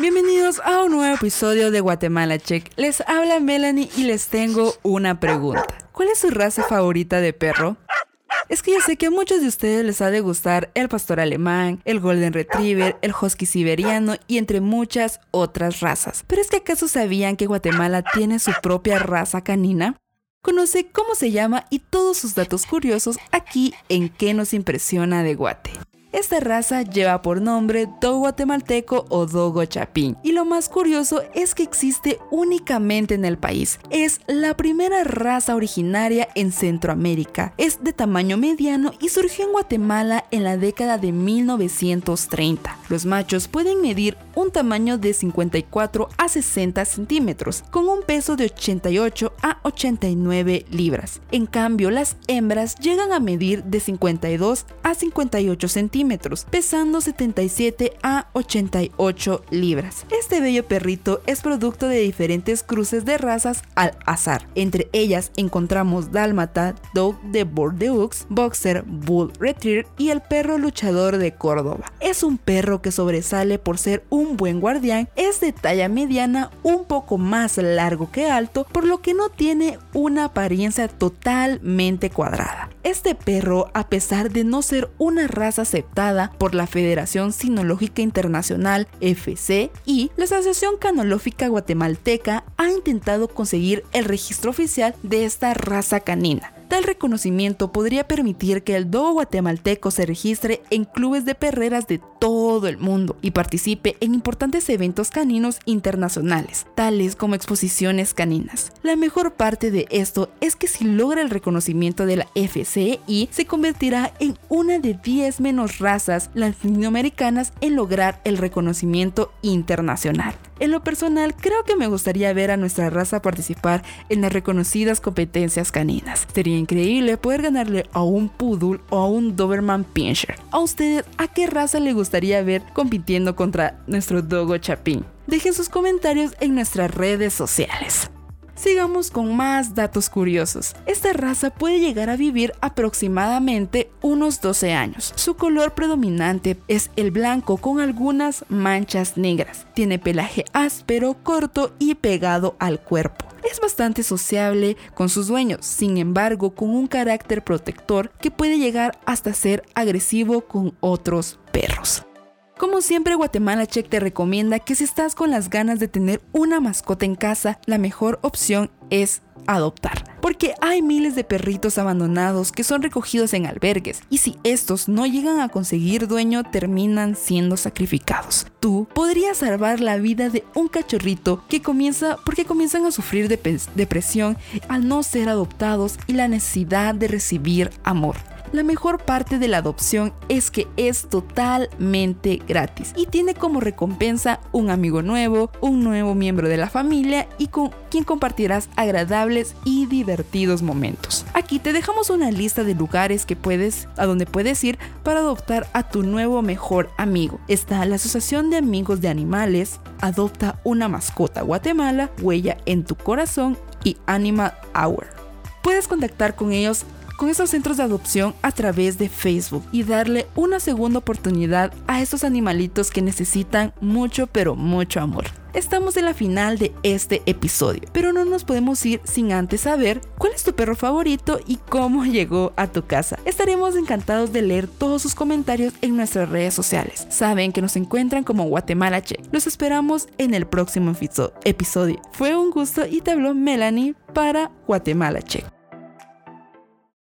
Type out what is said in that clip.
Bienvenidos a un nuevo episodio de Guatemala Check. Les habla Melanie y les tengo una pregunta. ¿Cuál es su raza favorita de perro? Es que yo sé que a muchos de ustedes les ha de gustar el pastor alemán, el golden retriever, el husky siberiano y entre muchas otras razas. Pero es que acaso sabían que Guatemala tiene su propia raza canina? Conoce cómo se llama y todos sus datos curiosos aquí en ¿Qué nos impresiona de Guate? Esta raza lleva por nombre Dogo guatemalteco o Dogo chapín. Y lo más curioso es que existe únicamente en el país. Es la primera raza originaria en Centroamérica. Es de tamaño mediano y surgió en Guatemala en la década de 1930. Los machos pueden medir un tamaño de 54 a 60 centímetros, con un peso de 88 a 89 libras. En cambio, las hembras llegan a medir de 52 a 58 centímetros pesando 77 a 88 libras. Este bello perrito es producto de diferentes cruces de razas al azar. Entre ellas encontramos Dálmata, Dog de Bordeaux, Boxer, Bull Retriever y el perro luchador de Córdoba. Es un perro que sobresale por ser un buen guardián, es de talla mediana, un poco más largo que alto, por lo que no tiene una apariencia totalmente cuadrada. Este perro, a pesar de no ser una raza aceptada por la Federación Sinológica Internacional FC y la Asociación Canológica Guatemalteca, ha intentado conseguir el registro oficial de esta raza canina Tal reconocimiento podría permitir que el dogo guatemalteco se registre en clubes de perreras de todo el mundo y participe en importantes eventos caninos internacionales, tales como exposiciones caninas. La mejor parte de esto es que si logra el reconocimiento de la FCI, se convertirá en una de 10 menos razas latinoamericanas en lograr el reconocimiento internacional. En lo personal, creo que me gustaría ver a nuestra raza participar en las reconocidas competencias caninas. Sería increíble poder ganarle a un Poodle o a un Doberman Pinscher. ¿A ustedes a qué raza le gustaría ver compitiendo contra nuestro Dogo Chapín? Dejen sus comentarios en nuestras redes sociales. Sigamos con más datos curiosos. Esta raza puede llegar a vivir aproximadamente unos 12 años. Su color predominante es el blanco con algunas manchas negras. Tiene pelaje áspero, corto y pegado al cuerpo. Es bastante sociable con sus dueños, sin embargo con un carácter protector que puede llegar hasta ser agresivo con otros perros. Como siempre, Guatemala Check te recomienda que si estás con las ganas de tener una mascota en casa, la mejor opción es adoptar. Porque hay miles de perritos abandonados que son recogidos en albergues y si estos no llegan a conseguir dueño terminan siendo sacrificados. Tú podrías salvar la vida de un cachorrito que comienza porque comienzan a sufrir depresión al no ser adoptados y la necesidad de recibir amor. La mejor parte de la adopción es que es totalmente gratis y tiene como recompensa un amigo nuevo, un nuevo miembro de la familia y con quien compartirás agradables y divertidos momentos. Aquí te dejamos una lista de lugares que puedes, a donde puedes ir para adoptar a tu nuevo mejor amigo. Está la Asociación de Amigos de Animales, Adopta una mascota Guatemala, Huella en tu corazón y Animal Hour. Puedes contactar con ellos con esos centros de adopción a través de Facebook y darle una segunda oportunidad a estos animalitos que necesitan mucho pero mucho amor. Estamos en la final de este episodio, pero no nos podemos ir sin antes saber cuál es tu perro favorito y cómo llegó a tu casa. Estaremos encantados de leer todos sus comentarios en nuestras redes sociales. Saben que nos encuentran como Guatemala Che. Los esperamos en el próximo episodio. Fue un gusto y te habló Melanie para Guatemala Che.